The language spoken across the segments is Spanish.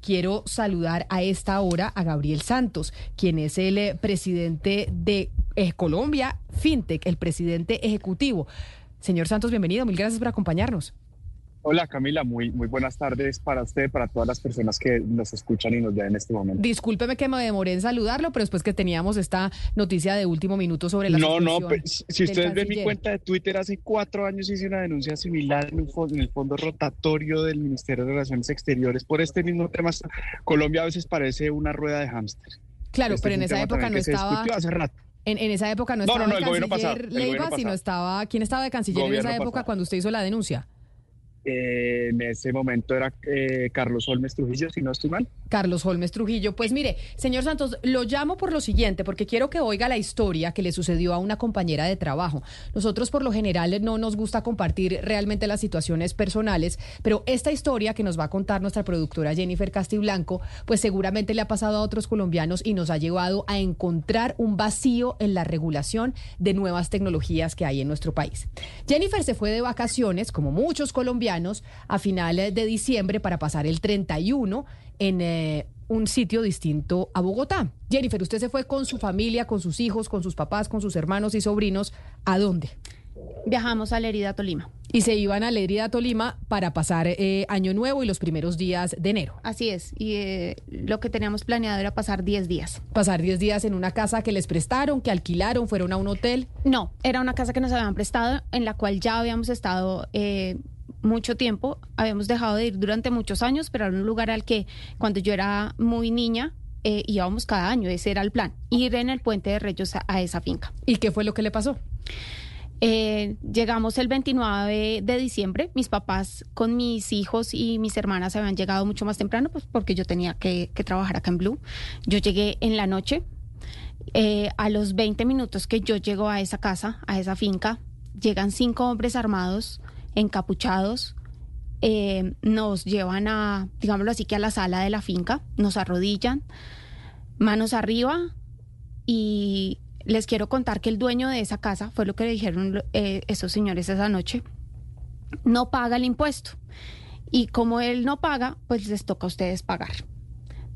Quiero saludar a esta hora a Gabriel Santos, quien es el eh, presidente de eh, Colombia FinTech, el presidente ejecutivo. Señor Santos, bienvenido. Mil gracias por acompañarnos. Hola Camila, muy, muy buenas tardes para usted, para todas las personas que nos escuchan y nos ven en este momento. Discúlpeme que me demoré en saludarlo, pero después que teníamos esta noticia de último minuto sobre la No, no, pues, si ustedes ven mi cuenta de Twitter, hace cuatro años hice una denuncia similar en, en el fondo rotatorio del Ministerio de Relaciones Exteriores por este mismo tema. Colombia a veces parece una rueda de hámster. Claro, Este pero en un esa época no estaba... hace rato. En, en esa época no No, estaba no, no, el el gobierno canciller pasado, el Leiva, sino estaba... ¿Quién estaba de canciller en Gobierno esa época pasado. cuando usted hizo la denuncia? Eh, en ese momento era eh, Carlos Olmes Trujillo, si no estoy mal. Carlos Holmes Trujillo. Pues mire, señor Santos, lo llamo por lo siguiente, porque quiero que oiga la historia que le sucedió a una compañera de trabajo. Nosotros por lo general no nos gusta compartir realmente las situaciones personales, pero esta historia que nos va a contar nuestra productora Jennifer Castiblanco, pues seguramente le ha pasado a otros colombianos y nos ha llevado a encontrar un vacío en la regulación de nuevas tecnologías que hay en nuestro país. Jennifer se fue de vacaciones, como muchos colombianos, a finales de diciembre para pasar el 31 en eh, un sitio distinto a Bogotá. Jennifer, usted se fue con su familia, con sus hijos, con sus papás, con sus hermanos y sobrinos. ¿A dónde? Viajamos a Lerida, Tolima. Y se iban a Lerida, Tolima, para pasar eh, Año Nuevo y los primeros días de enero. Así es. Y eh, lo que teníamos planeado era pasar 10 días. Pasar 10 días en una casa que les prestaron, que alquilaron, fueron a un hotel. No, era una casa que nos habían prestado, en la cual ya habíamos estado eh, mucho tiempo. Habíamos dejado de ir durante muchos años, pero era un lugar al que cuando yo era muy niña eh, íbamos cada año. Ese era el plan. Ir en el puente de Reyes a, a esa finca. ¿Y qué fue lo que le pasó? Eh, llegamos el 29 de diciembre. Mis papás con mis hijos y mis hermanas habían llegado mucho más temprano, pues porque yo tenía que, que trabajar acá en Blue. Yo llegué en la noche. Eh, a los 20 minutos que yo llego a esa casa, a esa finca, llegan cinco hombres armados, encapuchados. eh, nos llevan a, digámoslo así, que a la sala de la finca, nos arrodillan, manos arriba y les quiero contar que el dueño de esa casa, fue lo que le dijeron eh, esos señores esa noche, no paga el impuesto. Y como él no paga, pues les toca a ustedes pagar.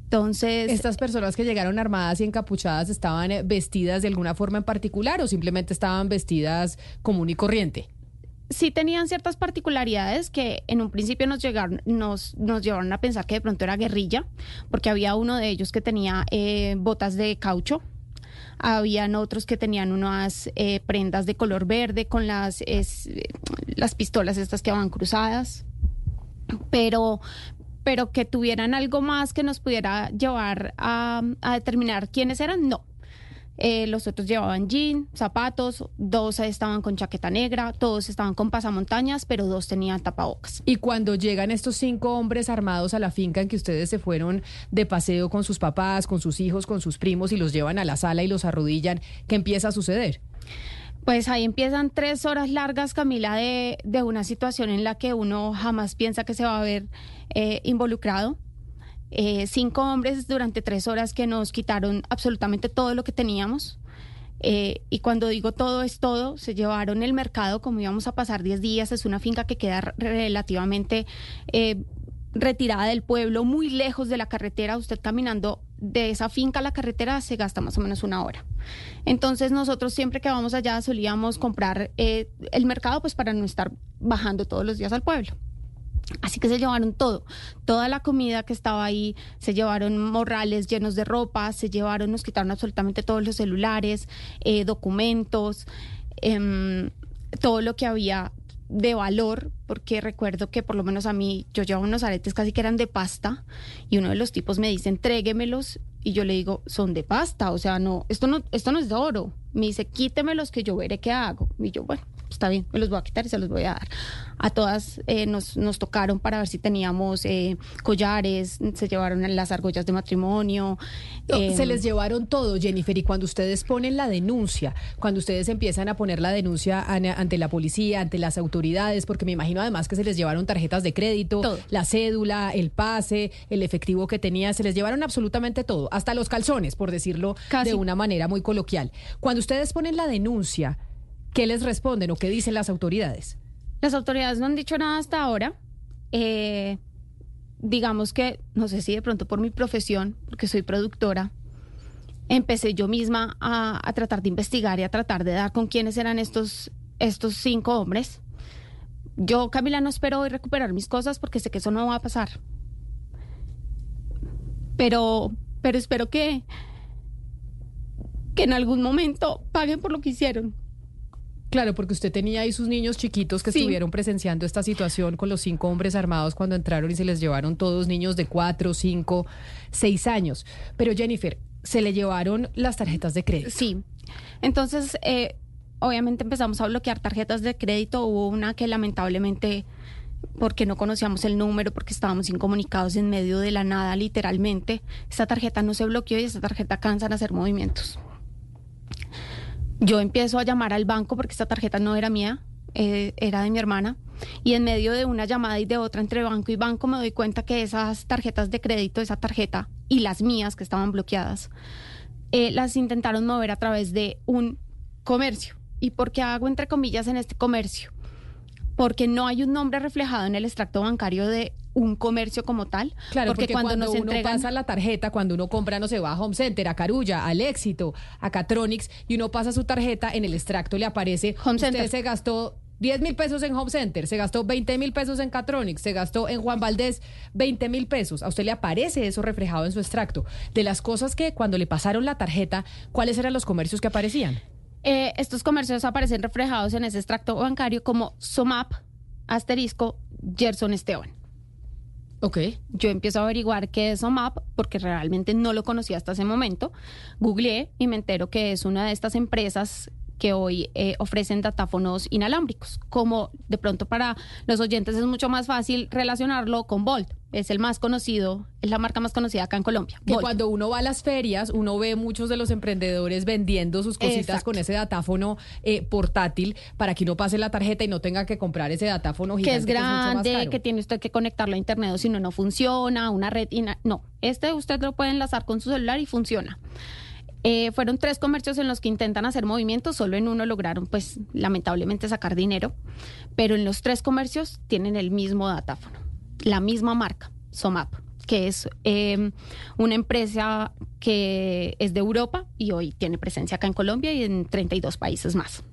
Entonces, ¿Estas personas que llegaron armadas y encapuchadas estaban eh, vestidas de alguna forma en particular o simplemente estaban vestidas común y corriente? Sí tenían ciertas particularidades que en un principio nos llegaron, nos, nos llevaron a pensar que de pronto era guerrilla, porque había uno de ellos que tenía eh, botas de caucho. Habían otros que tenían unas eh, prendas de color verde con las, las pistolas estas que van cruzadas. Pero, pero que tuvieran algo más que nos pudiera llevar a determinar quiénes eran, no. Eh, los otros llevaban jean, zapatos, dos estaban con chaqueta negra, todos estaban con pasamontañas, pero dos tenían tapabocas. Y cuando llegan estos cinco hombres armados a la finca en que ustedes se fueron de paseo con sus papás, con sus hijos, con sus primos y los llevan a la sala y los arrodillan, ¿qué empieza a suceder? Pues ahí empiezan tres horas largas, Camila, de, de una situación en la que uno jamás piensa que se va a ver eh, involucrado. Eh, cinco hombres durante tres horas que nos quitaron absolutamente todo lo que teníamos. Eh, y cuando digo todo es todo, se llevaron el mercado, como íbamos a pasar 10 días, es una finca que queda re- relativamente eh, retirada del pueblo, muy lejos de la carretera. Usted caminando de esa finca a la carretera se gasta más o menos una hora. Entonces nosotros siempre que vamos allá solíamos comprar eh, el mercado pues para no estar bajando todos los días al pueblo. Así que se llevaron todo, toda la comida que estaba ahí, se llevaron morrales llenos de ropa, se llevaron, nos quitaron absolutamente todos los celulares, eh, documentos, em, todo lo que había de valor, porque recuerdo que por lo menos a mí, yo llevaba unos aretes casi que eran de pasta, y uno de los tipos me dice, entréguemelos, y yo le digo, son de pasta, o sea, no, esto no, esto no es de oro. Me dice, quítemelos que yo veré qué hago. Y yo, bueno, está bien, me los voy a quitar y se los voy a dar. A todas eh, nos, nos tocaron para ver si teníamos eh, collares, se llevaron las argollas de matrimonio. No, eh, se les llevaron todo, Jennifer, y cuando ustedes ponen la denuncia, cuando ustedes empiezan a poner la denuncia an- ante la policía, ante las autoridades, porque me imagino además que se les llevaron tarjetas de crédito, Todo. la cédula, el pase, el efectivo que tenía, se les llevaron absolutamente todo, hasta los calzones, por decirlo Casi. de una manera muy coloquial. Cuando ustedes ponen la denuncia, ¿qué les responden o qué dicen las autoridades? Las autoridades no han dicho nada hasta ahora. Eh, digamos que, no sé si de pronto por mi profesión, porque soy productora, empecé yo misma a, a tratar de investigar y a tratar de dar con quiénes eran estos, estos cinco hombres. Yo, Camila, no espero hoy recuperar mis cosas porque sé que eso no va a pasar. Pero, pero espero que, que en algún momento paguen por lo que hicieron. Claro, porque usted tenía ahí sus niños chiquitos que estuvieron presenciando esta situación con los cinco hombres armados cuando entraron y se les llevaron todos niños de cuatro, cinco, seis años. Pero Jennifer, se le llevaron las tarjetas de crédito. Sí. Entonces, eh, obviamente empezamos a bloquear tarjetas de crédito. Hubo una que lamentablemente, porque no conocíamos el número, porque estábamos incomunicados en medio de la nada, literalmente, esta tarjeta no se bloqueó y esta tarjeta cansa a hacer movimientos. Yo empiezo a llamar al banco porque esta tarjeta no era mía, eh, era de mi hermana. Y en medio de una llamada y de otra entre banco y banco me doy cuenta que esas tarjetas de crédito, esa tarjeta y las mías que estaban bloqueadas, eh, las intentaron mover a través de un comercio. ¿Y por qué hago entre comillas en este comercio? Porque no hay un nombre reflejado en el extracto bancario de un comercio como tal. Claro, porque, cuando, nos uno pasa la tarjeta, cuando uno compra, no se va a Home Center, a Carulla, al Éxito, a Catronics, y uno pasa su tarjeta, en el extracto le aparece, Home usted se gastó 10 mil pesos en Home Center, se gastó 20 mil pesos en Catronics, se gastó en Juan Valdés 20 mil pesos. A usted le aparece eso reflejado en su extracto. De las cosas que cuando le pasaron la tarjeta, ¿cuáles eran los comercios que aparecían? Eh, estos comercios aparecen reflejados en ese extracto bancario como Somap, asterisco, Gerson Esteban. Ok. Yo empiezo a averiguar qué es OMAP porque realmente no lo conocía hasta ese momento. Googleé y me entero que es una de estas empresas que hoy eh, ofrecen datáfonos inalámbricos. Como de pronto para los oyentes es mucho más fácil relacionarlo con Volt. Es el más conocido, es la marca más conocida acá en Colombia. Que cuando uno va a las ferias, uno ve muchos de los emprendedores vendiendo sus cositas con ese datáfono eh, portátil para que uno pase la tarjeta y no tenga que comprar ese datáfono gigante. Que es grande, que, tiene usted que conectarlo a internet o si no, no funciona, una red. No, este usted lo puede enlazar con su celular y funciona. Eh, fueron tres comercios en los que intentan hacer movimientos, solo en uno lograron, pues, lamentablemente sacar dinero, pero en los tres comercios tienen el mismo datáfono, la misma marca, Somap, que es em, una empresa que es de Europa y hoy tiene presencia acá en Colombia y en 32 países más.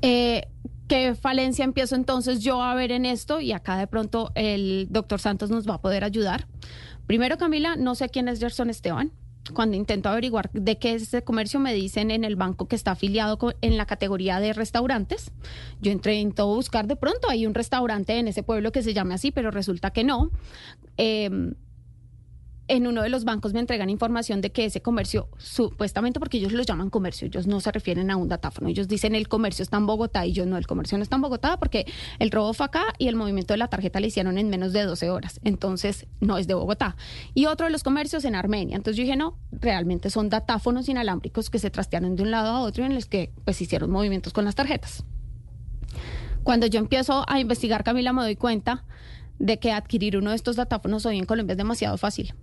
Eh, ¿Qué falencia empiezo entonces yo a ver en esto? Y acá de pronto el doctor Santos nos va a poder ayudar. Primero, Camila, no sé quién es Gerson Esteban cuando intento averiguar de qué es ese comercio, me dicen en el banco que está afiliado en la categoría de restaurantes. Yo entré en todo buscar, de pronto hay un restaurante en ese pueblo que se llame así, pero resulta que no. Eh, en uno de los bancos me entregan información de que ese comercio, supuestamente porque ellos lo llaman comercio, ellos no se refieren a un datáfono, ellos dicen el comercio está en Bogotá y yo no, el comercio no está en Bogotá porque el robo fue acá y el movimiento de la tarjeta le hicieron en menos de 12 horas, entonces no es de Bogotá. Y otro de los comercios en Armenia, entonces yo dije, no, realmente son datáfonos inalámbricos que se trastearon de un lado a otro y en los que pues hicieron movimientos con las tarjetas. Cuando yo empiezo a investigar, Camila, me doy cuenta de que adquirir uno de estos datáfonos hoy en Colombia es demasiado fácil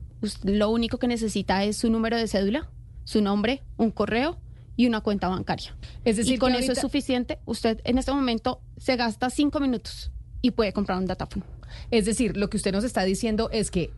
lo único que necesita es su número de cédula, su nombre, un correo y una cuenta bancaria. Es decir, y con eso es suficiente. Usted en este momento se gasta cinco minutos y puede comprar un datáfono. Es decir, lo que usted nos está diciendo es que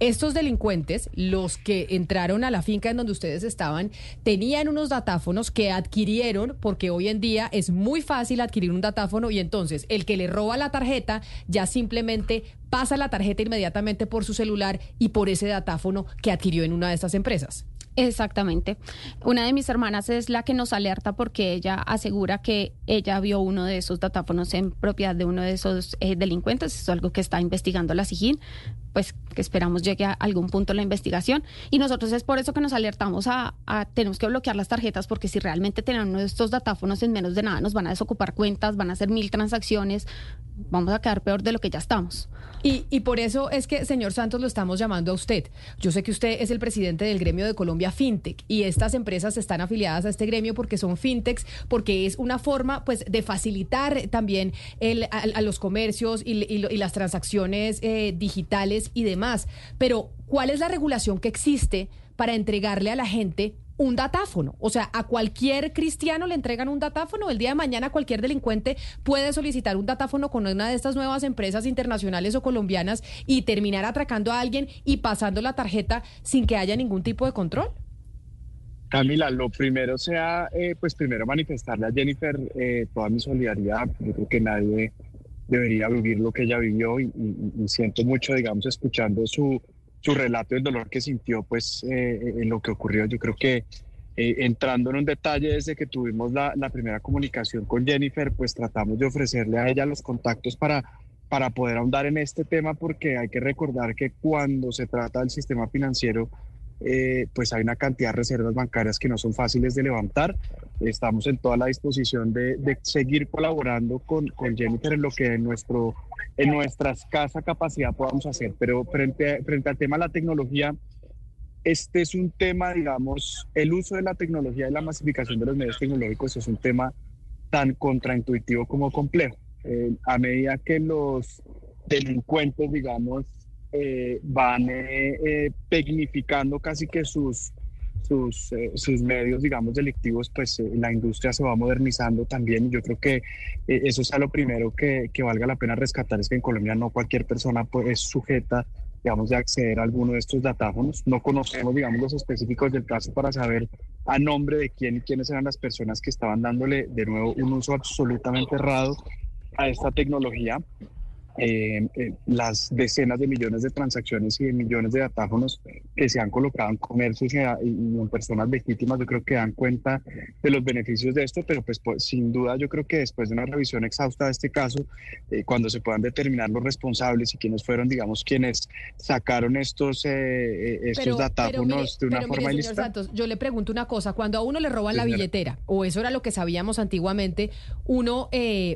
estos delincuentes, los que entraron a la finca en donde ustedes estaban, tenían unos datáfonos que adquirieron, porque hoy en día es muy fácil adquirir un datáfono y entonces el que le roba la tarjeta ya simplemente pasa la tarjeta inmediatamente por su celular y por ese datáfono que adquirió en una de estas empresas. Exactamente. Una de mis hermanas es la que nos alerta porque ella asegura que ella vio uno de esos datáfonos en propiedad de uno de esos eh, delincuentes. Es algo que está investigando la SIGIN, pues que esperamos llegue a algún punto la investigación. Y nosotros es por eso que nos alertamos a, a tenemos que bloquear las tarjetas porque si realmente de estos datáfonos en menos de nada nos van a desocupar cuentas, van a hacer mil transacciones, vamos a quedar peor de lo que ya estamos. Y, y, por eso es que, señor Santos, lo estamos llamando a usted. Yo sé que usted es el presidente del gremio de Colombia FinTech y estas empresas están afiliadas a este gremio porque son FinTechs, porque es una forma pues de facilitar también el, a, los comercios y, y, las transacciones eh, digitales y demás. Pero, ¿cuál es la regulación que existe para entregarle a la gente un datáfono. O sea, a cualquier cristiano le entregan un datáfono. El día de mañana cualquier delincuente puede solicitar un datáfono con una de estas nuevas empresas internacionales o colombianas y terminar atracando a alguien y pasando la tarjeta sin que haya ningún tipo de control. Camila, lo primero sea, eh, pues primero manifestarle a Jennifer eh, toda mi solidaridad. Yo creo que nadie debería vivir lo que ella vivió y, siento mucho, digamos, escuchando su, su relato del dolor que sintió, pues, eh, en lo que ocurrió. Yo creo que entrando en un detalle desde que tuvimos la, la, primera comunicación con Jennifer, pues tratamos de ofrecerle a ella los contactos para, para poder ahondar en este tema, porque hay que recordar que cuando se trata del sistema financiero, eh, pues hay una cantidad de reservas bancarias que no son fáciles de levantar. Estamos en toda la disposición de, seguir colaborando con, con, Jennifer en lo que en, nuestro, en nuestra escasa capacidad podamos hacer. Pero frente, frente al tema de la tecnología, este es un tema, digamos, el uso de la tecnología y la masificación de los medios tecnológicos es un tema tan contraintuitivo como complejo. Eh, a medida que los delincuentes, digamos, eh, van eh, eh, tecnificando casi que sus, sus, sus medios, digamos, delictivos, pues la industria se va modernizando también. Yo creo que eso es lo primero que, que, valga la pena rescatar, es que en Colombia no cualquier persona pues, es sujeta, digamos, de acceder a alguno de estos datáfonos. No conocemos, digamos, los específicos del caso para saber a nombre de quién y quiénes eran las personas que estaban dándole de nuevo un uso absolutamente errado a esta tecnología. Eh, eh, las decenas de millones de transacciones y de millones de datáfonos que se han colocado en comercios y, en personas legítimas, yo creo que dan cuenta de los beneficios de esto, pero pues, pues sin duda yo creo que después de una revisión exhausta de este caso, eh, cuando se puedan determinar los responsables y quiénes fueron, digamos, quienes sacaron estos, estos datáfonos de una forma ilícita. yo le pregunto una cosa, cuando a uno le roban la billetera, o eso era lo que sabíamos antiguamente, uno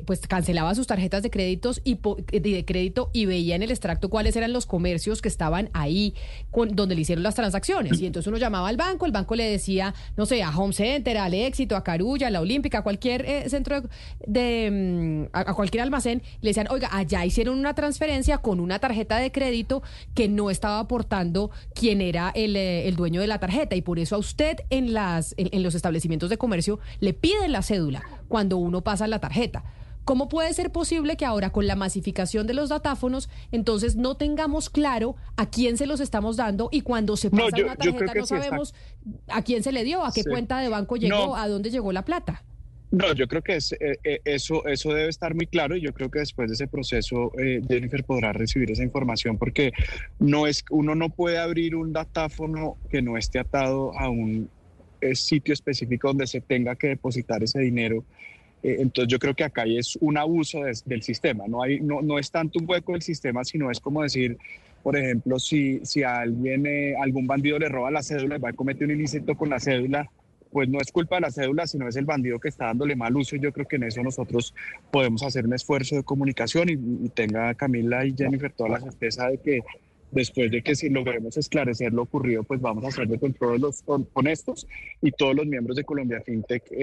pues cancelaba sus tarjetas de créditos y de crédito y veía en el extracto cuáles eran los comercios que estaban ahí con, donde le hicieron las transacciones. Y entonces uno llamaba al banco, el banco le decía, no sé, a Home Center, al Éxito, a Carulla, a la Olímpica, a cualquier eh, centro de, mm, a, cualquier almacén, le decían, oiga, allá hicieron una transferencia con una tarjeta de crédito que no estaba aportando quien era el, eh, el dueño de la tarjeta. Y por eso a usted en, las, en los establecimientos de comercio le piden la cédula cuando uno pasa la tarjeta. ¿Cómo puede ser posible que ahora con la masificación de los datáfonos, entonces no tengamos claro a quién se los estamos dando y cuando se pasa una tarjeta no sabemos a quién se le dio, a qué cuenta de banco llegó, a dónde llegó la plata? No, yo creo que es, eh, eh, eso, eso debe estar muy claro y yo creo que después de ese proceso eh, Jennifer podrá recibir esa información porque no es, uno no puede abrir un datáfono que no esté atado a un sitio específico donde se tenga que depositar ese dinero eh, entonces yo creo que acá es un abuso del sistema, no, hay, no, no es tanto un hueco del sistema, sino es como decir, por ejemplo, si, si a alguien, eh, algún bandido le roba la cédula y va a cometer un ilícito con la cédula, pues no es culpa de la cédula, sino es el bandido que está dándole mal uso. Y yo creo que en eso nosotros podemos hacer un esfuerzo de comunicación y, y tenga Camila y Jennifer toda la certeza de que después de que si logremos esclarecer lo ocurrido, pues vamos a hacer de control los honestos y todos los miembros de Colombia FinTech, eh,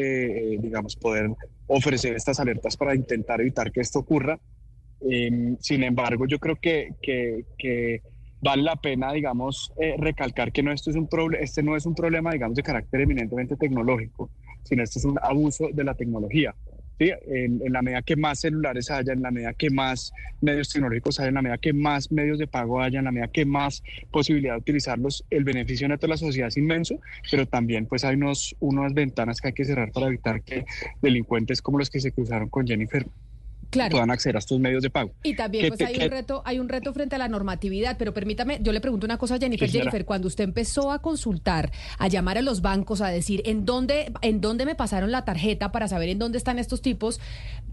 eh, digamos, poder ofrecer estas alertas para intentar evitar que esto ocurra. Em, sin embargo, yo creo que, que, vale la pena, digamos, eh, recalcar que no, esto es un este no es un problema, digamos, de carácter eminentemente tecnológico, sino este es un abuso de la tecnología. En, la medida que más celulares haya, en la medida que más medios tecnológicos haya, en la medida que más medios de pago haya, en la medida que más posibilidad de utilizarlos, el beneficio neto de la sociedad es inmenso, pero también pues hay unos, unas ventanas que hay que cerrar para evitar que delincuentes como los que se cruzaron con Jennifer claro. puedan acceder a estos medios de pago. Y también pues, hay un reto, hay un reto frente a la normatividad, pero permítame, yo le pregunto una cosa a Jennifer. Jennifer, cuando usted empezó a consultar, a llamar a los bancos, a decir en dónde, en dónde me pasaron la tarjeta para saber en dónde están estos tipos,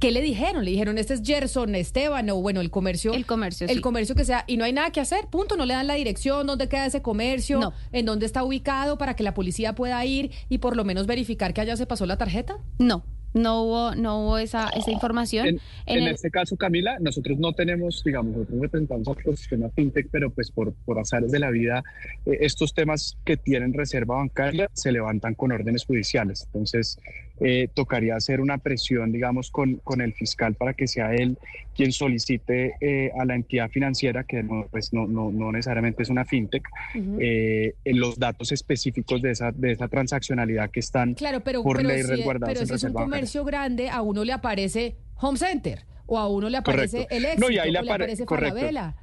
¿qué le dijeron? Le dijeron, este es Gerson, Esteban, o bueno, el comercio. El comercio, El comercio que sea, y no hay nada que hacer, punto, no le dan la dirección, dónde queda ese comercio, en dónde está ubicado para que la policía pueda ir y por lo menos verificar que allá se pasó la tarjeta. No, no hubo, no hubo esa, esa información. En, este caso, Camila, nosotros no tenemos, digamos, nosotros representamos al ecosistema fintech, pero pues por, por azares de la vida, eh, estos temas que tienen reserva bancaria se levantan con órdenes judiciales. Entonces, eh, tocaría hacer una presión, digamos, con, con el fiscal para que sea él quien solicite eh, a la entidad financiera, que no, pues no, no, no necesariamente es una fintech, eh, los datos específicos de esa, de esa transaccionalidad que están claro, pero, por ley resguardados pero si es un comercio grande, a uno le aparece Home Center o a uno le aparece el éxito, no, y ahí le, aparece Falabella.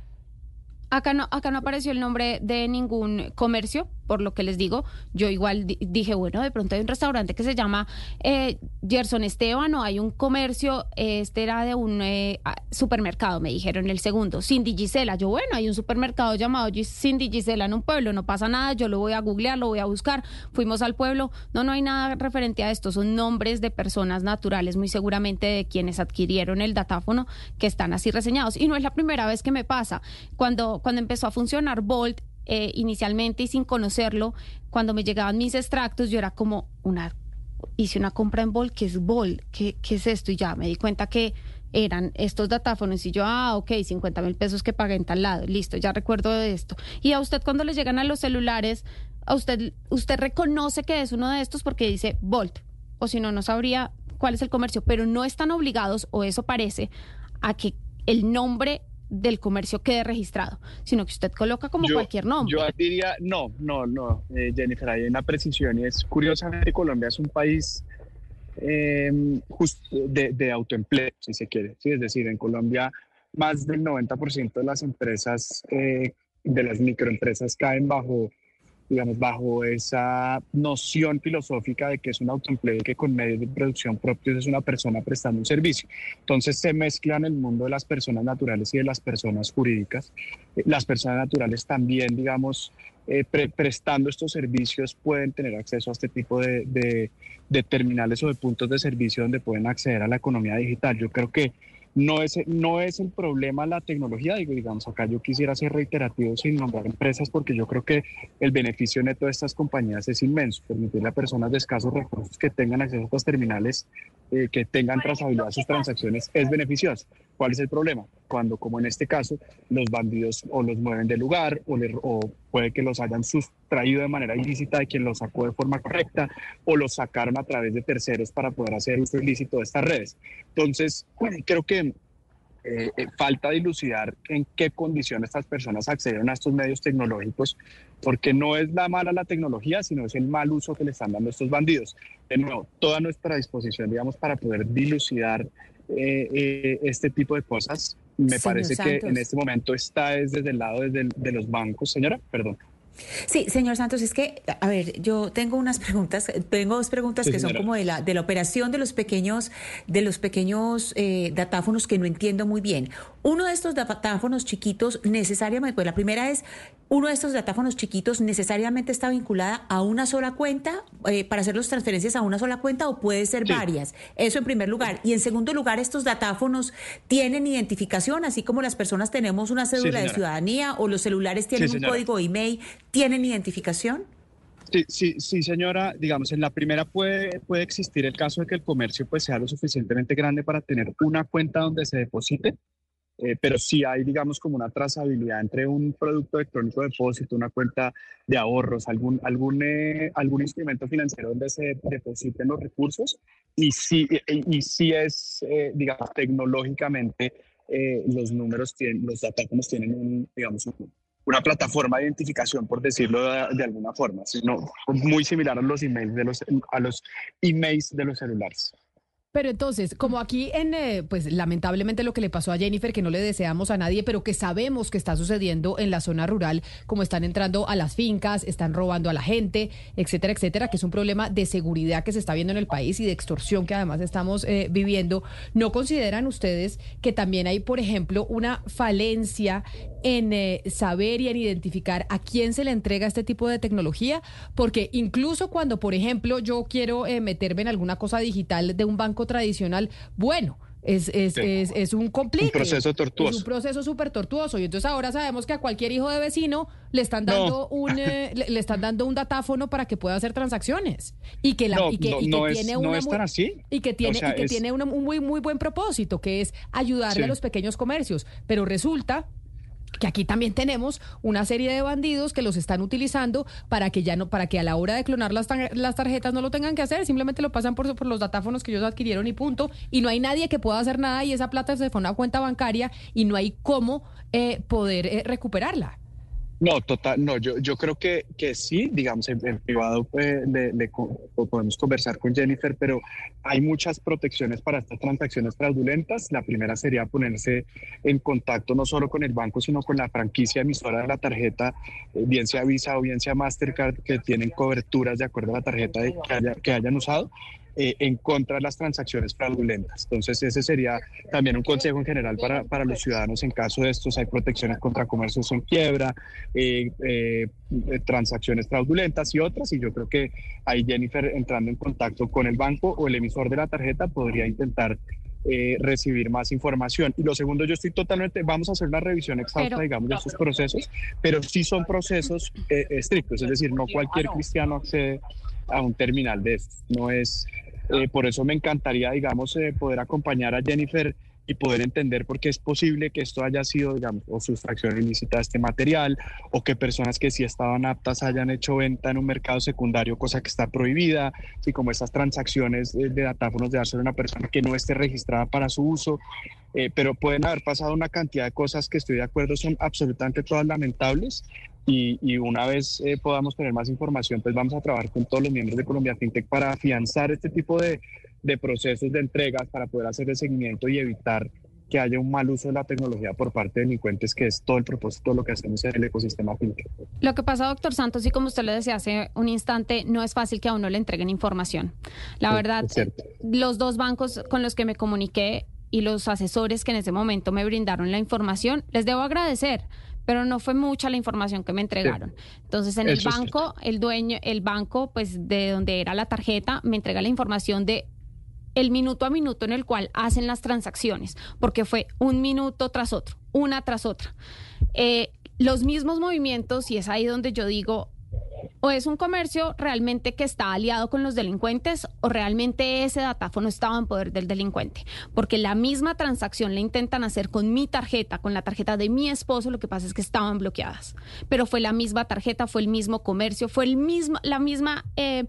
Acá no, acá no apareció el nombre de ningún comercio, por lo que les digo. Yo igual dije, bueno, de pronto hay un restaurante que se llama eh, Gerson Esteban o hay un comercio, este era de un eh, supermercado, me dijeron el segundo, Cindy Gisela. Yo, bueno, hay un supermercado llamado Cindy Gisela en un pueblo, no pasa nada, yo lo voy a googlear, lo voy a buscar. Fuimos al pueblo, no, no hay nada referente a esto, son nombres de personas naturales, muy seguramente de quienes adquirieron el datáfono, que están así reseñados. Y no es la primera vez que me pasa. Cuando, cuando empezó a funcionar Bolt, eh, inicialmente y sin conocerlo, cuando me llegaban mis extractos, yo era como una, hice una compra en Bol, ¿qué es Bol? ¿Qué, ¿Qué es esto? Y ya me di cuenta que eran estos datáfonos y yo, ah, ok, 50 mil pesos que pagué en tal lado, listo, ya recuerdo de esto. Y a usted cuando le llegan a los celulares, a usted, usted reconoce que es uno de estos porque dice Volt, o si no, no sabría cuál es el comercio, pero no están obligados, o eso parece, a que el nombre del comercio quede registrado, sino que usted coloca como cualquier nombre. Yo diría, no, no, no, eh, Jennifer, hay una precisión y es curiosamente Colombia es un país eh, de, de, autoempleo, si se quiere, ¿sí? es decir, en Colombia más del 90% de las empresas, eh, de las microempresas caen bajo digamos, bajo esa noción filosófica de que es un autoempleo que con medios de producción propios es una persona prestando un servicio. Entonces se mezclan el mundo de las personas naturales y de las personas jurídicas. Eh, las personas naturales también, digamos, eh, prestando estos servicios pueden tener acceso a este tipo de, de, de terminales o de puntos de servicio donde pueden acceder a la economía digital. Yo creo que no es, no es el problema la tecnología, digo, digamos, acá yo quisiera ser reiterativo sin nombrar empresas porque yo creo que el beneficio neto de estas compañías es inmenso, permitirle a personas de escasos recursos que tengan acceso a estas terminales, eh, que tengan trazabilidad de sus transacciones, es beneficioso. ¿Cuál es el problema? Cuando, como en este caso, los bandidos o los mueven de lugar o, o puede que los hayan sustraído de manera ilícita de quien los sacó de forma correcta o los sacaron a través de terceros para poder hacer uso ilícito de estas redes. Entonces, creo que eh, eh, falta dilucidar en qué condiciones estas personas accedieron a estos medios tecnológicos, porque no es la mala la tecnología, sino es el mal uso que le están dando estos bandidos. De nuevo, toda nuestra disposición, digamos, para poder dilucidar eh, este tipo de cosas, me parece que en este momento está desde el lado de los bancos. Señora, perdón. Sí, señor Santos, es que, a ver, yo tengo unas preguntas, tengo dos preguntas que son como de la, de la operación de los pequeños, de los pequeños eh, datáfonos que no entiendo muy bien. Uno de estos datáfonos chiquitos necesariamente, pues la primera es, uno de estos datáfonos chiquitos necesariamente está vinculada a una sola cuenta eh, para hacer las transferencias a una sola cuenta o puede ser varias. Eso en primer lugar. Y en segundo lugar, estos datáfonos tienen identificación, así como las personas tenemos una cédula de ciudadanía o los celulares tienen un código email ¿Tienen identificación? Sí, sí, sí, señora. Digamos, en la primera puede, puede existir el caso de que el comercio pues, sea lo suficientemente grande para tener una cuenta donde se deposite, eh, pero sí hay, digamos, como una trazabilidad entre un producto electrónico de depósito, una cuenta de ahorros, algún, algún, eh, algún instrumento financiero donde se depositen los recursos y sí, y, y sí es, eh, digamos, tecnológicamente los números tienen, los datos tienen un, digamos, un, una plataforma de identificación, por decirlo de, alguna forma, sino muy similar a los emails de los, a los emails de los celulares. Pero entonces, como aquí en, eh, pues lamentablemente lo que le pasó a Jennifer, que no le deseamos a nadie, pero que sabemos que está sucediendo en la zona rural, como están entrando a las fincas, están robando a la gente, etcétera, etcétera, que es un problema de seguridad que se está viendo en el país y de extorsión que además estamos eh, viviendo. ¿No consideran ustedes que también hay, por ejemplo, una falencia en eh, saber y en identificar a quién se le entrega este tipo de tecnología? Porque incluso cuando, por ejemplo, yo quiero meterme en alguna cosa digital de un banco tradicional, bueno, es, es, es, es, un complique. Un proceso tortuoso. Es un proceso súper tortuoso. Y entonces ahora sabemos que a cualquier hijo de vecino le están dando un eh, le, están dando un datáfono para que pueda hacer transacciones. Y que, la, y que, tiene una Y que tiene, y que tiene un muy, muy buen propósito, que es ayudarle a los pequeños comercios. Pero resulta porque aquí también tenemos una serie de bandidos que los están utilizando para que ya no, para que a la hora de clonar las, las tarjetas no lo tengan que hacer, simplemente lo pasan por, por los datáfonos que ellos adquirieron y punto, y no hay nadie que pueda hacer nada y esa plata se fue a una cuenta bancaria y no hay cómo eh, poder eh, recuperarla. No, total, no, yo, yo creo que, que sí, digamos, en, privado eh, le, podemos conversar con Jennifer, pero hay muchas protecciones para estas transacciones fraudulentas. La primera sería ponerse en contacto no solo con el banco, sino con la franquicia emisora de la tarjeta, eh, bien sea Visa o bien sea Mastercard, que tienen coberturas de acuerdo a la tarjeta que, que hayan usado. Eh, en contra de las transacciones fraudulentas. Entonces, ese sería también un consejo en general para, para los ciudadanos en caso de estos. Hay protecciones contra comercios en quiebra, eh, eh, transacciones fraudulentas y otras. Y yo creo que ahí Jennifer, entrando en contacto con el banco o el emisor de la tarjeta, podría intentar recibir más información. Y lo segundo, yo estoy totalmente, vamos a hacer una revisión exhausta, digamos, de estos procesos, pero sí son procesos estrictos, es decir, no cualquier cristiano accede a un terminal de estos. No es, eh, por eso me encantaría, digamos, eh, poder acompañar a Jennifer y poder entender por qué es posible que esto haya sido, digamos, o sustracción ilícita de este material, o que personas que sí estaban aptas hayan hecho venta en un mercado secundario, cosa que está prohibida, y como estas transacciones de, datáfonos de hacer una persona que no esté registrada para su uso. Eh, pero pueden haber pasado una cantidad de cosas que estoy de acuerdo son absolutamente todas lamentables y, una vez eh, podamos tener más información, pues vamos a trabajar con todos los miembros de Colombia FinTech para afianzar este tipo de, de procesos de entregas, para poder hacer el seguimiento y evitar que haya un mal uso de la tecnología por parte de delincuentes, que es todo el propósito de lo que hacemos en el ecosistema FinTech. Lo que pasa, doctor Santos, y como usted lo decía hace un instante, no es fácil que a uno le entreguen información. La verdad, los dos bancos con los que me comuniqué y los asesores que en ese momento me brindaron la información, les debo agradecer pero no fue mucha la información que me entregaron. Entonces, en el banco, el dueño, el banco, pues de donde era la tarjeta, me entrega la información de el minuto a minuto en el cual hacen las transacciones, porque fue un minuto tras otro, una tras otra. Eh, los mismos movimientos, y es ahí donde yo digo, o es un comercio realmente que está aliado con los delincuentes o realmente ese datáfono estaba en poder del delincuente. Porque la misma transacción la intentan hacer con mi tarjeta, con la tarjeta de mi esposo, lo que pasa es que estaban bloqueadas. Pero fue la misma tarjeta, fue el mismo comercio, fue el mismo, la misma, eh,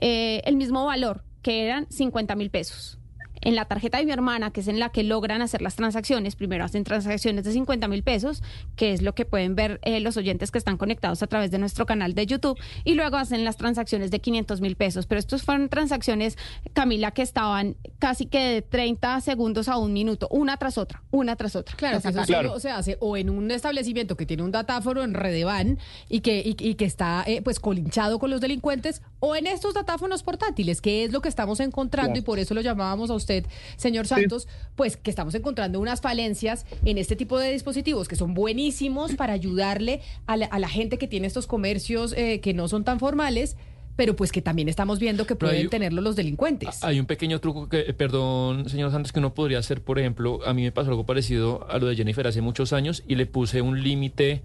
eh, el mismo valor, que eran 50 mil pesos en la tarjeta de mi hermana, que es en la que logran hacer las transacciones, primero hacen transacciones de 50 mil pesos, que es lo que pueden ver eh, los oyentes que están conectados a través de nuestro canal de YouTube, y luego hacen las transacciones de 500 mil pesos. Pero estos fueron transacciones, Camila, que estaban casi que de 30 segundos a un minuto, una tras otra, una tras otra. Claro, que eso se hace o en un establecimiento que tiene un datáfono en Redevan y que, y, que está eh, pues colinchado con los delincuentes, o en estos datáfonos portátiles, que es lo que estamos encontrando y por eso lo llamábamos a usted señor Santos, pues que estamos encontrando unas falencias en este tipo de dispositivos que son buenísimos para ayudarle a la, gente que tiene estos comercios eh, que no son tan formales pero pues que también estamos viendo que pueden tenerlo los delincuentes. Hay un pequeño truco que, eh, perdón, señor Santos, que uno podría hacer, por ejemplo, a mí me pasó algo parecido a lo de Jennifer hace muchos años y le puse un límite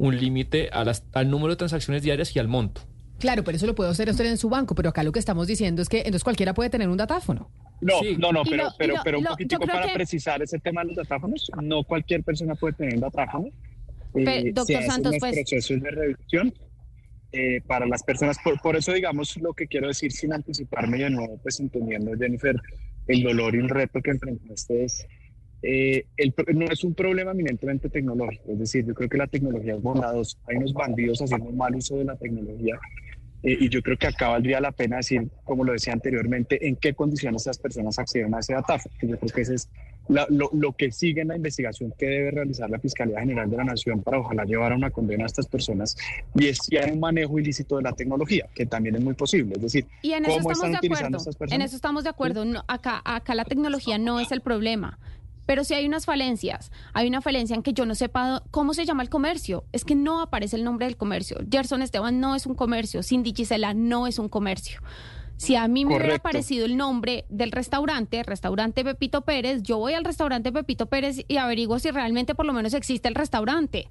un límite al número de transacciones diarias y al monto. Claro, pero eso lo puede hacer usted en su banco, pero acá lo que estamos diciendo es que entonces cualquiera puede tener un datáfono. No, no, no, pero, pero, pero un poquitico para precisar ese tema de los datáfonos, no cualquier persona puede tener un datáfono. Eh, doctor Santos, pues... procesos de revisión eh, para las personas, por, por, eso digamos lo que quiero decir sin anticiparme de nuevo, pues entendiendo Jennifer el dolor y el reto que enfrentaste es eh, el, no es un problema eminentemente tecnológico, es decir, yo creo que la tecnología es bondadosa, hay unos bandidos haciendo mal uso de la tecnología eh, y yo creo que acá valdría la pena decir, como lo decía anteriormente, en qué condiciones esas personas accedieron a ese datáfono. Yo creo que ese es lo, que sigue en la investigación que debe realizar la Fiscalía General de la Nación para ojalá llevar a una condena a estas personas. Y es si hay un manejo ilícito de la tecnología, que también es muy posible. Es decir, y en eso estamos de acuerdo. En eso estamos de acuerdo. acá, acá la tecnología no es el problema. Pero si hay unas falencias, hay una falencia en que yo no sepa cómo se llama el comercio. Es que no aparece el nombre del comercio. Gerson Esteban no es un comercio. Cindy Gisela no es un comercio. Si a mí me hubiera aparecido el nombre del restaurante, restaurante Pepito Pérez, yo voy al restaurante Pepito Pérez y averiguo si realmente por lo menos existe el restaurante.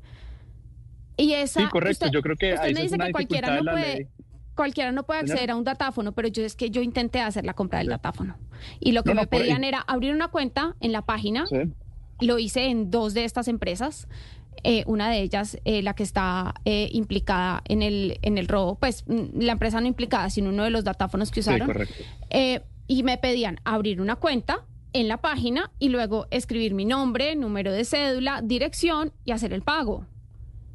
Y esa, sí, correcto. yo creo que usted me dice que cualquiera no puede, cualquiera no puede acceder a un datáfono, pero yo es que yo intenté hacer la compra del datáfono. Y lo que me pedían era abrir una cuenta en la página. Lo hice en dos de estas empresas. eh, una de ellas, eh, la que está eh, implicada en el, en el robo, pues mm, la empresa no implicada, sino uno de los datáfonos que usaron. y me pedían abrir una cuenta en la página y luego escribir mi nombre, número de cédula, dirección y hacer el pago.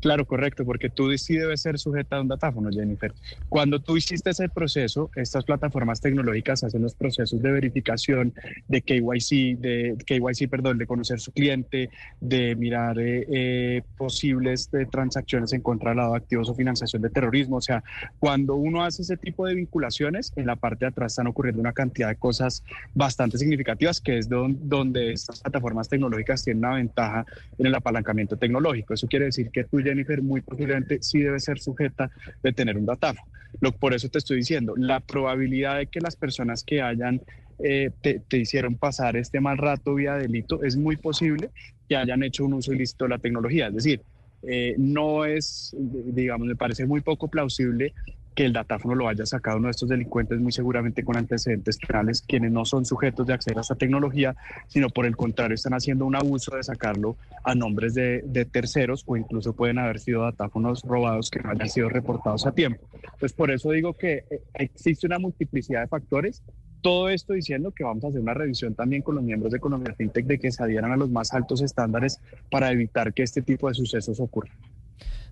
Claro, correcto, porque tú sí debes ser sujeta a un datáfono, Jennifer. Cuando tú hiciste ese proceso, estas plataformas tecnológicas hacen los procesos de verificación de KYC, de KYC, perdón, de conocer su cliente, de mirar eh, eh, posibles de transacciones en contra del lado de activos o financiación de terrorismo. O sea, cuando uno hace ese tipo de vinculaciones, en la parte de atrás están ocurriendo una cantidad de cosas bastante significativas, que es donde, donde estas plataformas tecnológicas tienen una ventaja en el apalancamiento tecnológico. Eso quiere decir que tú, Jennifer, muy posiblemente sí debe ser sujeta de tener un datáfono. Lo, por eso te estoy diciendo, la probabilidad de que las personas que hayan eh, te, hicieron pasar este mal rato vía delito es muy posible que hayan hecho un uso ilícito de la tecnología. Es decir, eh, no es, digamos, me parece muy poco plausible que el datáfono lo haya sacado uno de estos delincuentes muy seguramente con antecedentes penales, quienes no son sujetos de acceder a esta tecnología, sino por el contrario están haciendo un abuso de sacarlo a nombres de, terceros o incluso pueden haber sido datáfonos robados que no hayan sido reportados a tiempo. Entonces, por eso digo que eh, existe una multiplicidad de factores todo esto diciendo que vamos a hacer una revisión también con los miembros de Economía FinTech de que se adhieran a los más altos estándares para evitar que este tipo de sucesos ocurran.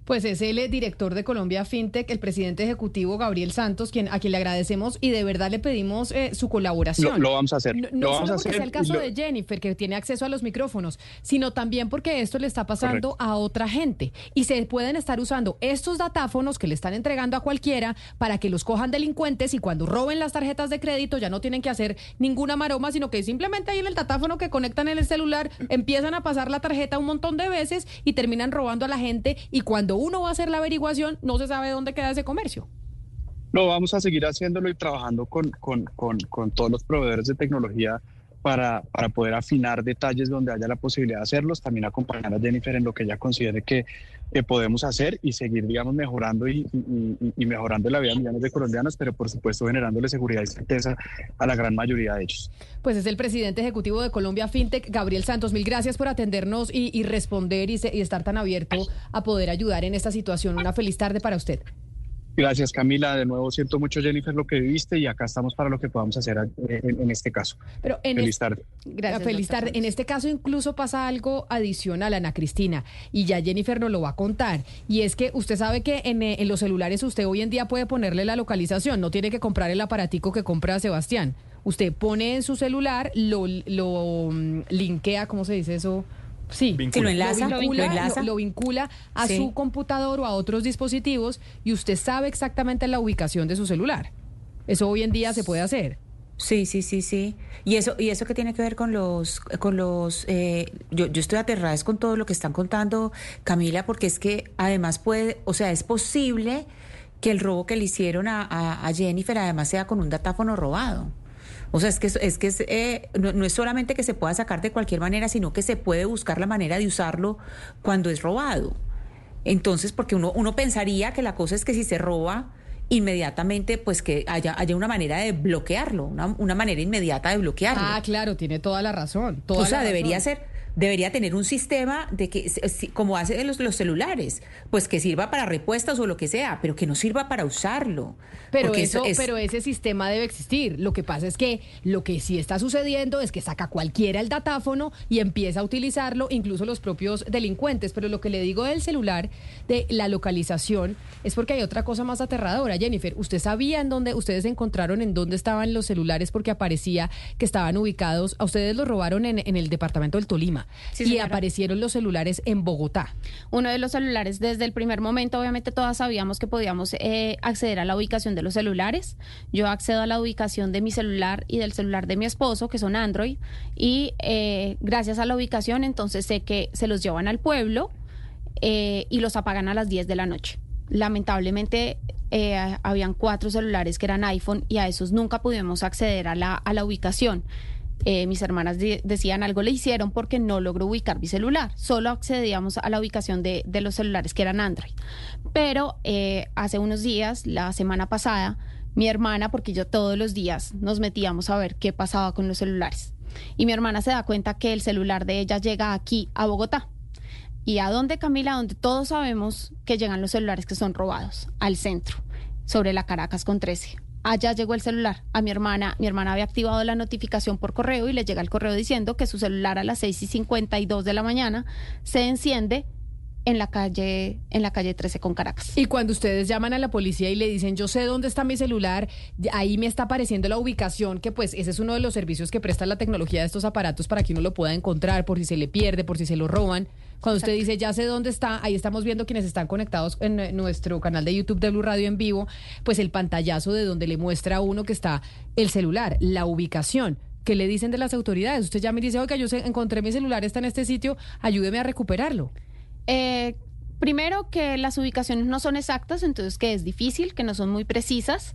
Pues es el director de Colombia FinTech, el presidente ejecutivo Gabriel Santos, quien, a quien le agradecemos y de verdad le pedimos eh, su colaboración. Lo, vamos a hacer. No, lo solo porque sea el caso de Jennifer, que tiene acceso a los micrófonos, sino también porque esto le está pasando a otra gente. Y se pueden estar usando estos datáfonos que le están entregando a cualquiera para que los cojan delincuentes y cuando roben las tarjetas de crédito ya no tienen que hacer ninguna maroma, sino que simplemente ahí en el datáfono que conectan en el celular empiezan a pasar la tarjeta un montón de veces y terminan robando a la gente y cuando uno va a hacer la averiguación, no se sabe dónde queda ese comercio. No, vamos a seguir haciéndolo y trabajando con, con, con, con todos los proveedores de tecnología para, para, poder afinar detalles donde haya la posibilidad de hacerlos, también acompañar a Jennifer en lo que ella considere que, podemos hacer y seguir, digamos, mejorando y, y, mejorando la vida de millones de colombianos, pero por supuesto generándole seguridad y certeza a la gran mayoría de ellos. Pues es el presidente ejecutivo de Colombia FinTech, Gabriel Santos. Mil gracias por atendernos y, responder y estar tan abierto a poder ayudar en esta situación. Una feliz tarde para usted. Gracias Camila, de nuevo siento mucho Jennifer lo que viviste y acá estamos para lo que podamos hacer en, este caso. Pero en feliz tarde. Gracias. Feliz tarde. En este caso incluso pasa algo adicional, Ana Cristina, y ya Jennifer nos lo va a contar. Y es que usted sabe que en, en los celulares usted hoy en día puede ponerle la localización, no tiene que comprar el aparatico que compra Sebastián. Usted pone en su celular, lo, lo mm, linkea, ¿cómo se dice eso? Sí, lo enlaza, lo vincula, a su computador o a otros dispositivos y usted sabe exactamente la ubicación de su celular. Eso hoy en día se puede hacer. Sí, sí, sí, sí. Y eso, y eso que tiene que ver con los, con los, eh, yo, yo estoy aterrada con todo lo que están contando, Camila, porque es que además puede, o sea, es posible que el robo que le hicieron a, a Jennifer además sea con un datáfono robado. O sea, es que, es que eh, no, es solamente que se pueda sacar de cualquier manera, sino que se puede buscar la manera de usarlo cuando es robado. Entonces, porque uno, uno pensaría que la cosa es que si se roba, inmediatamente pues que haya, haya una manera de bloquearlo, una, una manera inmediata de bloquearlo. Ah, claro, tiene toda la razón. o sea, debería ser debería tener un sistema de que, como hacen los, los celulares, pues que sirva para repuestas o lo que sea, pero que no sirva para usarlo. Pero, eso, pero ese sistema debe existir. Lo que pasa es que lo que sí está sucediendo es que saca cualquiera el datáfono y empieza a utilizarlo, incluso los propios delincuentes. Pero lo que le digo del celular, de la localización, es porque hay otra cosa más aterradora. Jennifer, ¿usted sabía en dónde, ustedes encontraron en dónde estaban los celulares porque aparecía que estaban ubicados, a ustedes los robaron en, en el departamento del Tolima? Y aparecieron los celulares en Bogotá. Uno de los celulares, desde el primer momento, obviamente todas sabíamos que podíamos eh, acceder a la ubicación de los celulares. Yo accedo a la ubicación de mi celular y del celular de mi esposo, que son Android, y eh, gracias a la ubicación, entonces sé que se los llevan al pueblo eh, y los apagan a las 10 de la noche. Lamentablemente habían cuatro celulares que eran iPhone y a esos nunca pudimos acceder a la, a la ubicación. Eh, mis hermanas decían algo le hicieron porque no logró ubicar mi celular. Solo accedíamos a la ubicación de, los celulares que eran Android. Pero eh, hace unos días, la semana pasada, mi hermana, porque yo todos los días nos metíamos a ver qué pasaba con los celulares. Y mi hermana se da cuenta que el celular de ella llega aquí a Bogotá. ¿Y a dónde, Camila? Donde todos sabemos que llegan los celulares que son robados, al centro, sobre la Caracas con 13. Allá llegó el celular a mi hermana. Mi hermana había activado la notificación por correo y le llega el correo diciendo que su celular a las 6 y 52 de la mañana se enciende en la calle en la calle 13 con Caracas. Y cuando ustedes llaman a la policía y le dicen, "Yo sé dónde está mi celular", ahí me está apareciendo la ubicación, que pues ese es uno de los servicios que presta la tecnología de estos aparatos para que uno lo pueda encontrar por si se le pierde, por si se lo roban. Cuando usted dice, "Ya sé dónde está", ahí estamos viendo quienes están conectados en nuestro canal de YouTube de Blue Radio en vivo, pues el pantallazo de donde le muestra a uno que está el celular, la ubicación. ¿Qué le dicen de las autoridades? Usted ya me dice, oiga, yo encontré mi celular, está en este sitio, ayúdeme a recuperarlo. Eh, primero que las ubicaciones no son exactas, entonces que es difícil, que no son muy precisas.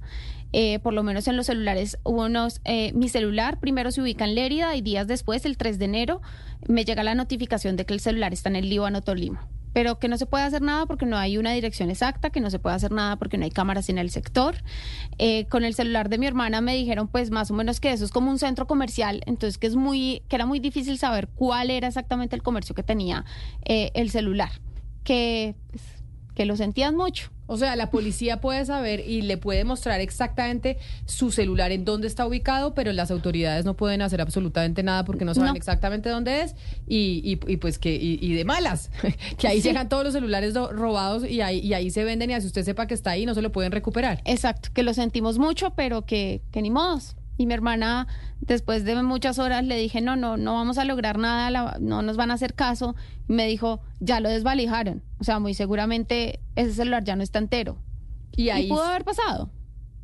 Eh, por lo menos en los celulares, unos, eh, mi celular primero se ubica en Lérida y días después, el 3 de enero, me llega la notificación de que el celular está en el Líbano Tolima. Pero que no se puede hacer nada porque no hay una dirección exacta, que no se puede hacer nada porque no hay cámaras en el sector. Eh, con el celular de mi hermana me dijeron, pues más o menos que eso es como un centro comercial, entonces que es muy, que era muy difícil saber cuál era exactamente el comercio que tenía el celular que, pues, que lo sentían mucho. O sea, la policía puede saber y le puede mostrar exactamente su celular en dónde está ubicado, pero las autoridades no pueden hacer absolutamente nada porque no saben exactamente dónde es y, y, pues que y, de malas, que ahí llegan todos los celulares robados y ahí, y ahí se venden y así usted sepa que está ahí no se lo pueden recuperar. Exacto, que lo sentimos mucho, pero que, que ni modos. Y mi hermana, después de muchas horas, le dije, no, no, no vamos a lograr nada, no nos van a hacer caso. Y me dijo, ya lo desvalijaron. O sea, muy seguramente ese celular ya no está entero. Y ahí pudo haber pasado.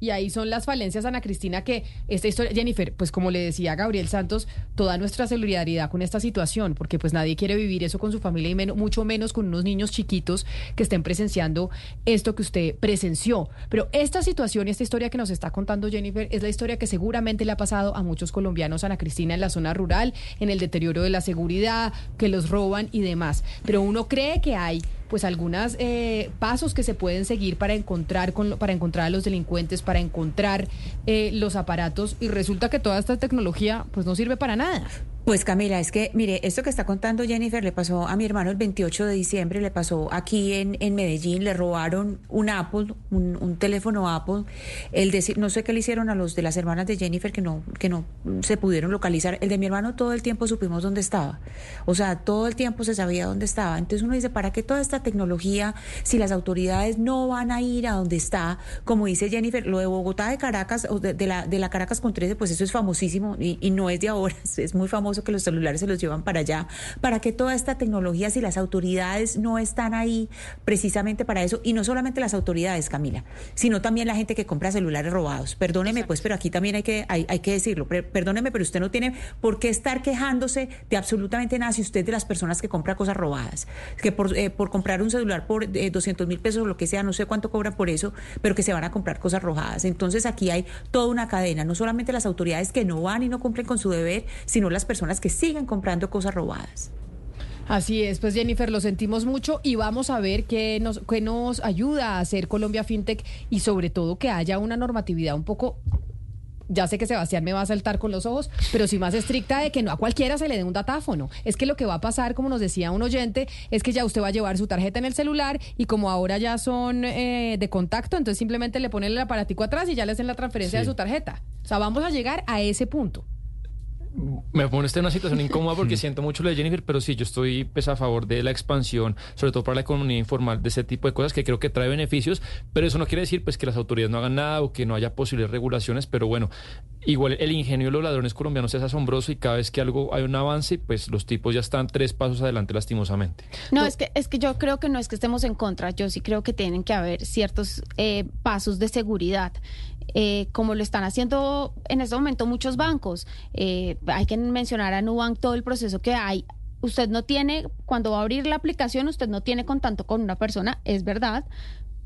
Y ahí son las falencias, Ana Cristina, que esta historia, Jennifer, pues como le decía Gabriel Santos, toda nuestra solidaridad con esta situación, porque pues nadie quiere vivir eso con su familia y mucho menos con unos niños chiquitos que estén presenciando esto que usted presenció. Pero esta situación y esta historia que nos está contando Jennifer es la historia que seguramente le ha pasado a muchos colombianos, Ana Cristina, en la zona rural, en el deterioro de la seguridad, que los roban y demás. Pero uno cree que hay pues algunos eh, pasos que se pueden seguir para encontrar con, para encontrar a los delincuentes, para encontrar eh, los aparatos y resulta que toda esta tecnología pues no sirve para nada. Pues Camila, es que, mire, esto que está contando Jennifer le pasó a mi hermano el 28 de diciembre, le pasó aquí en, en Medellín, le robaron un Apple, un, teléfono Apple. El de, no sé qué le hicieron a los de las hermanas de Jennifer que no, que no se pudieron localizar. El de mi hermano todo el tiempo supimos dónde estaba. O sea, todo el tiempo se sabía dónde estaba. Entonces uno dice, ¿para qué toda esta tecnología si las autoridades no van a ir a donde está? Como dice Jennifer, lo de Bogotá, de Caracas, o de, la, de la Caracas con 13, pues eso es famosísimo y, y no es de ahora, es muy famoso que los celulares se los llevan para allá, para que toda esta tecnología, si las autoridades no están ahí precisamente para eso, y no solamente las autoridades, Camila, sino también la gente que compra celulares robados. Perdóneme, pues, pero aquí también hay que, hay, que decirlo. Perdóneme, pero usted no tiene por qué estar quejándose de absolutamente nada si usted es de las personas que compra cosas robadas. Que por, eh, por comprar un celular por 200 mil pesos o lo que sea, no sé cuánto cobra por eso, pero que se van a comprar cosas robadas. Entonces aquí hay toda una cadena, no solamente las autoridades que no van y no cumplen con su deber, sino las personas que siguen comprando cosas robadas. Así es, pues Jennifer, lo sentimos mucho y vamos a ver qué nos, qué nos ayuda a hacer Colombia FinTech y sobre todo que haya una normatividad un poco ya sé que Sebastián me va a saltar con los ojos, pero sí más estricta de que no a cualquiera se le dé un datáfono. Es que lo que va a pasar, como nos decía un oyente, es que ya usted va a llevar su tarjeta en el celular y como ahora ya son eh, de contacto, entonces simplemente le ponen el aparatico atrás y ya le hacen la transferencia de su tarjeta. O sea, vamos a llegar a ese punto me pone usted en una situación incómoda porque siento mucho lo de Jennifer, pero sí, yo estoy pues, a favor de la expansión, sobre todo para la economía informal, de ese tipo de cosas que creo que trae beneficios, pero eso no quiere decir pues que las autoridades no hagan nada o que no haya posibles regulaciones, pero bueno, igual el ingenio de los ladrones colombianos es asombroso y cada vez que algo hay un avance, pues los tipos ya están tres pasos adelante lastimosamente. No, es que, es que yo creo que no es que estemos en contra, yo sí creo que tienen que haber ciertos eh, pasos de seguridad. Eh, como lo están haciendo en este momento muchos bancos. Eh, hay que mencionar a Nubank todo el proceso que hay. Usted no tiene, cuando va a abrir la aplicación, usted no tiene contacto con una persona, es verdad,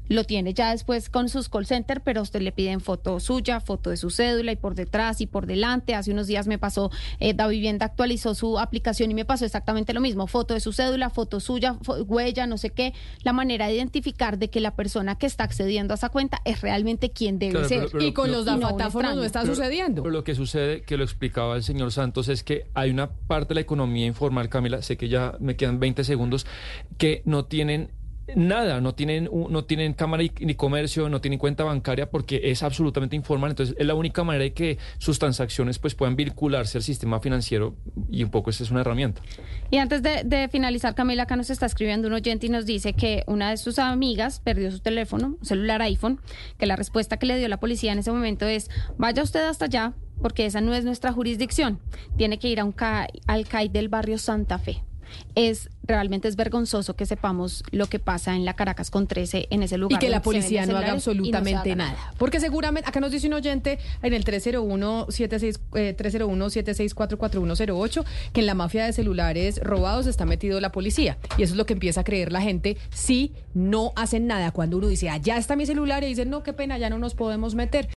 lo tiene ya después con sus call center, pero a usted le piden foto suya, foto de su cédula y por detrás y por delante. Hace unos días me pasó, eh, Da Vivienda actualizó su aplicación y me pasó exactamente lo mismo, foto de su cédula, foto suya, huella, no sé qué, la manera de identificar de que la persona que está accediendo a esa cuenta es realmente quien debe ser. y con los dafatáfonos no, está sucediendo. Pero lo que sucede, que lo explicaba el señor Santos, es que hay una parte de la economía informal, Camila, sé que ya me quedan 20 segundos, que no tienen nada, no tienen, no tienen cámara ni comercio, no tienen cuenta bancaria porque es absolutamente informal. Entonces, es la única manera de que sus transacciones pues, puedan vincularse al sistema financiero y un poco esa es una herramienta. Y antes de, finalizar, Camila, acá nos está escribiendo un oyente y nos dice que una de sus amigas perdió su teléfono, celular iPhone, que la respuesta que le dio la policía en ese momento es, vaya usted hasta allá, porque esa no es nuestra jurisdicción. Tiene que ir a un al CAI del barrio Santa Fe es realmente es vergonzoso que sepamos lo que pasa en la Caracas con 13 en ese lugar. Y que la policía no haga absolutamente nada. Porque seguramente, acá nos dice un oyente en el 301-76, eh, 301-7644108 que en la mafia de celulares robados está metido la policía. Y eso es lo que empieza a creer la gente si no hacen nada. Cuando uno dice, allá está mi celular y dicen, no, qué pena, ya no nos podemos meter.